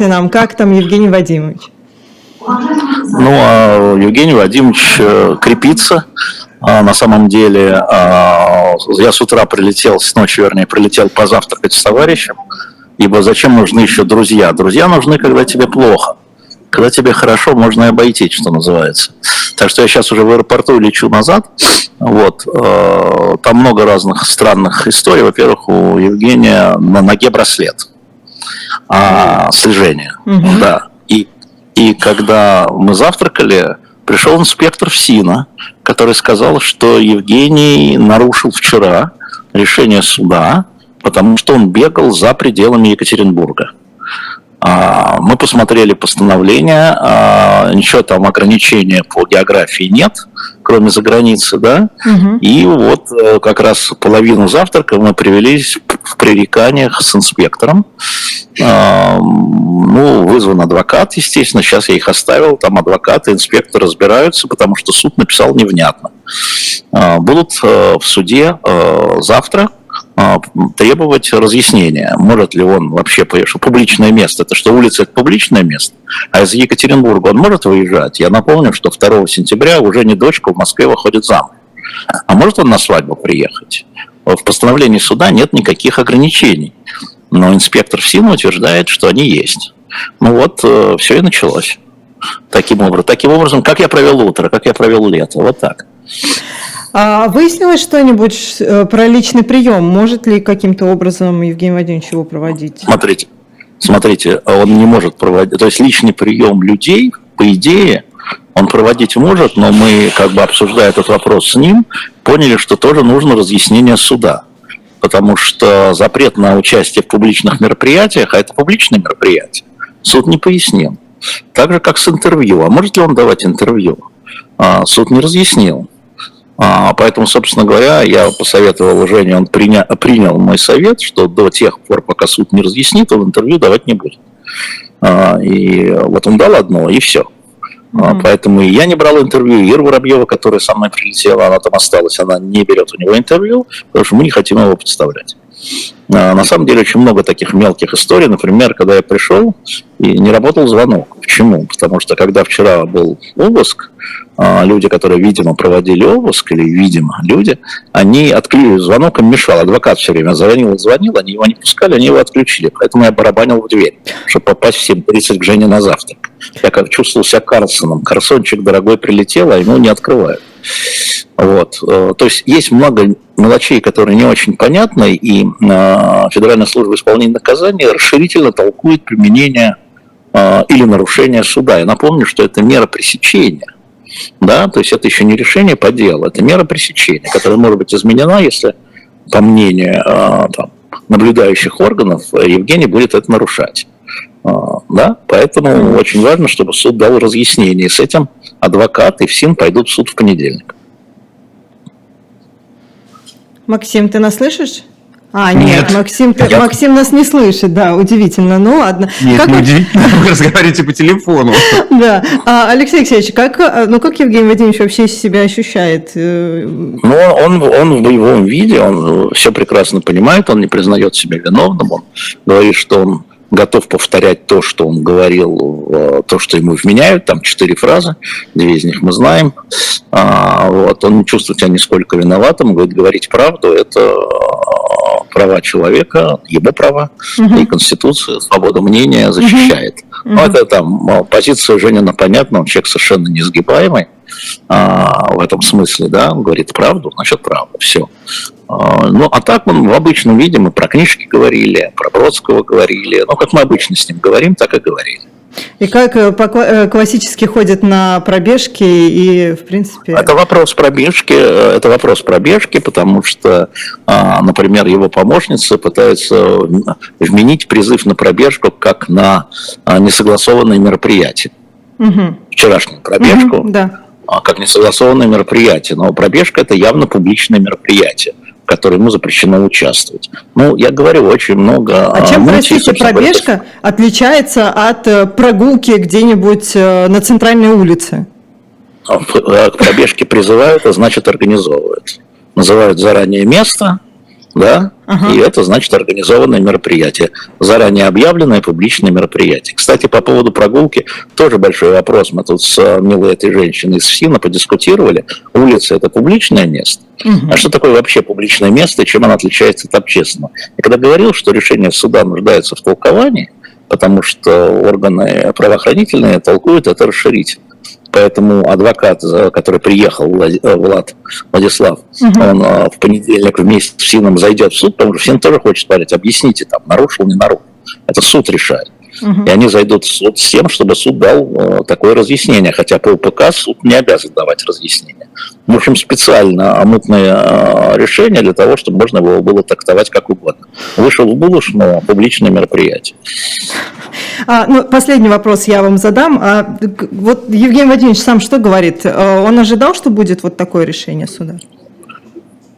Расскажите нам, как там Евгений Вадимович? Ну, а Евгений Вадимович э, крепится. А на самом деле, а, я с утра прилетел, с ночи, вернее, прилетел позавтракать с товарищем, ибо зачем нужны еще друзья? Друзья нужны, когда тебе плохо. Когда тебе хорошо, можно и обойтись, что называется. Так что я сейчас уже в аэропорту лечу назад. Вот. Э, там много разных странных историй. Во-первых, у Евгения на ноге браслет а, слежения. Угу. Да. И, и когда мы завтракали, пришел инспектор ФСИНа, который сказал, что Евгений нарушил вчера решение суда, потому что он бегал за пределами Екатеринбурга. А, мы посмотрели постановление, а, ничего там ограничения по географии нет, кроме за границы, да. Угу. И вот э, как раз половину завтрака мы привели в пререканиях с инспектором. А, ну, вызван адвокат, естественно, сейчас я их оставил, там адвокаты, инспекторы разбираются, потому что суд написал невнятно. Будут э, в суде э, завтра требовать разъяснения, может ли он вообще, что публичное место, это что улица это публичное место, а из Екатеринбурга он может выезжать. Я напомню, что 2 сентября уже не дочка в Москве выходит замуж. А может он на свадьбу приехать? В постановлении суда нет никаких ограничений, но инспектор ФСИН утверждает, что они есть. Ну вот, э, все и началось. Таким образом, таким образом, как я провел утро, как я провел лето, вот так. А выяснилось что-нибудь э, про личный прием? Может ли каким-то образом Евгений Владимирович его проводить? Смотрите, смотрите, он не может проводить, то есть личный прием людей, по идее, он проводить может, но мы, как бы обсуждая этот вопрос с ним, поняли, что тоже нужно разъяснение суда. Потому что запрет на участие в публичных мероприятиях, а это публичное мероприятие, суд не пояснил. Так же, как с интервью. А может ли он давать интервью? А, суд не разъяснил. А, поэтому, собственно говоря, я посоветовал Жене, он приня, принял мой совет, что до тех пор, пока суд не разъяснит, он интервью давать не будет. А, и вот он дал одно, и все. Mm-hmm. Поэтому я не брал интервью. Ира Воробьева, которая со мной прилетела, она там осталась, она не берет у него интервью, потому что мы не хотим его подставлять. На самом деле очень много таких мелких историй. Например, когда я пришел и не работал звонок. Почему? Потому что когда вчера был обыск, а, люди, которые, видимо, проводили обыск, или, видимо, люди, они отклеили звонок, им мешал. Адвокат все время звонил и звонил, они его не пускали, они его отключили. Поэтому я барабанил в дверь, чтобы попасть в 7.30 к Жене на завтрак. Я как чувствовал себя Карлсоном. Карсончик дорогой прилетел, а ему не открывают. Вот. Э, то есть есть много мелочей, которые не очень понятны, и э, Федеральная служба исполнения наказания расширительно толкует применение э, или нарушение суда. Я напомню, что это мера пресечения – да, то есть это еще не решение по делу, это мера пресечения, которая может быть изменена, если, по мнению а, там, наблюдающих органов, Евгений будет это нарушать. А, да? Поэтому очень важно, чтобы суд дал разъяснение. с этим адвокат и ФСИН пойдут в суд в понедельник. Максим, ты нас слышишь? А, нет, нет Максим, ты, я... Максим нас не слышит, да, удивительно. Ну ладно. Нет, как... не удивительно, вы разговариваете по телефону. Да. А, Алексей Алексеевич, как, а, ну, как Евгений Владимирович вообще себя ощущает? Э, ну, он, он в боевом виде, он все прекрасно понимает, он не признает себя виновным, он говорит, что он готов повторять то, что он говорил, э, то, что ему вменяют, там четыре фразы, две из них мы знаем. А, вот, он не чувствует себя нисколько виноватым, говорит, говорить правду – это права человека, его права, угу. и Конституция, свобода мнения защищает. Угу. Ну, это там позиция Женина понятна, он человек совершенно несгибаемый а, в этом смысле, да, он говорит правду, значит правда, все. А, ну, а так он в обычном виде, мы про книжки говорили, про Бродского говорили, ну, как мы обычно с ним говорим, так и говорили. И как э, э, классически ходят на пробежки и, в принципе... Это вопрос пробежки, э, это вопрос пробежки, потому что, а, например, его помощница пытается вменить призыв на пробежку как на а, несогласованное мероприятие. Угу. Вчерашнюю пробежку. Угу, да а, как несогласованное мероприятие. Но пробежка – это явно публичное мероприятие которой ему запрещено участвовать. Ну, я говорю, очень много... А чем, простите, пробежка говоря, отличается от э, прогулки где-нибудь э, на центральной улице? А, к пробежке призывают, а значит организовывают. Называют заранее место, да, Ага. и это значит организованное мероприятие, заранее объявленное публичное мероприятие. Кстати, по поводу прогулки тоже большой вопрос. Мы тут с э, милой этой женщиной из ФСИНа подискутировали. Улица – это публичное место. Мгм. А что такое вообще публичное место и чем оно отличается от общественного? Я когда говорил, что решение суда нуждается в толковании, потому что органы правоохранительные толкуют это расширительно. Поэтому адвокат, за- который приехал, Влад- э, Влад Владислав, Мгм. он э, в понедельник вместе с ФСИНом зайдет в суд, потому что ФСИН тоже хочет понять, объясните там, нарушил, не нарушил. Это суд решает. Мгм. И они зайдут в суд с тем, чтобы суд дал э, такое разъяснение, хотя по УПК суд не обязан давать разъяснение. В общем, специально мутное э, решение для того, чтобы можно его было трактовать как угодно. Вышел в будущем публичное мероприятие. А, ну, последний вопрос я вам задам. А, вот Евгений Владимирович сам что говорит? Э, Он ожидал, что будет вот такое решение суда?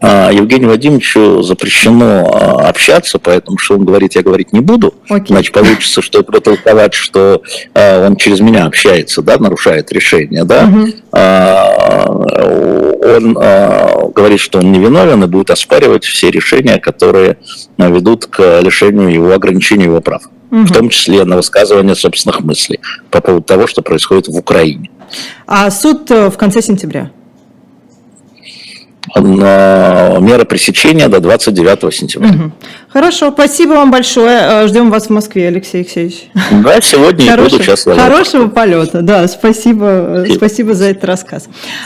А, Евгению Вадимовичу запрещено а, общаться, поэтому что он говорит, я говорить не буду. Окей. Значит, получится, что протолковать, что а, он через меня общается, да, нарушает решение, да. А, он говорит, что он невиновен и будет оспаривать все решения, которые ведут к лишению его, ограничению его прав. Мгм. В том числе на высказывание собственных мыслей по поводу того, что происходит в Украине. А суд э, в конце сентября. Мера пресечения до 29 сентября. Мгм. Хорошо, спасибо вам большое. Э, Ждем вас в Москве, Алексей Алексеевич. Да, сегодня буду Хорошего, сейчас ловить. хорошего полета, да, спасибо, э, Спасибо. спасибо за этот рассказ.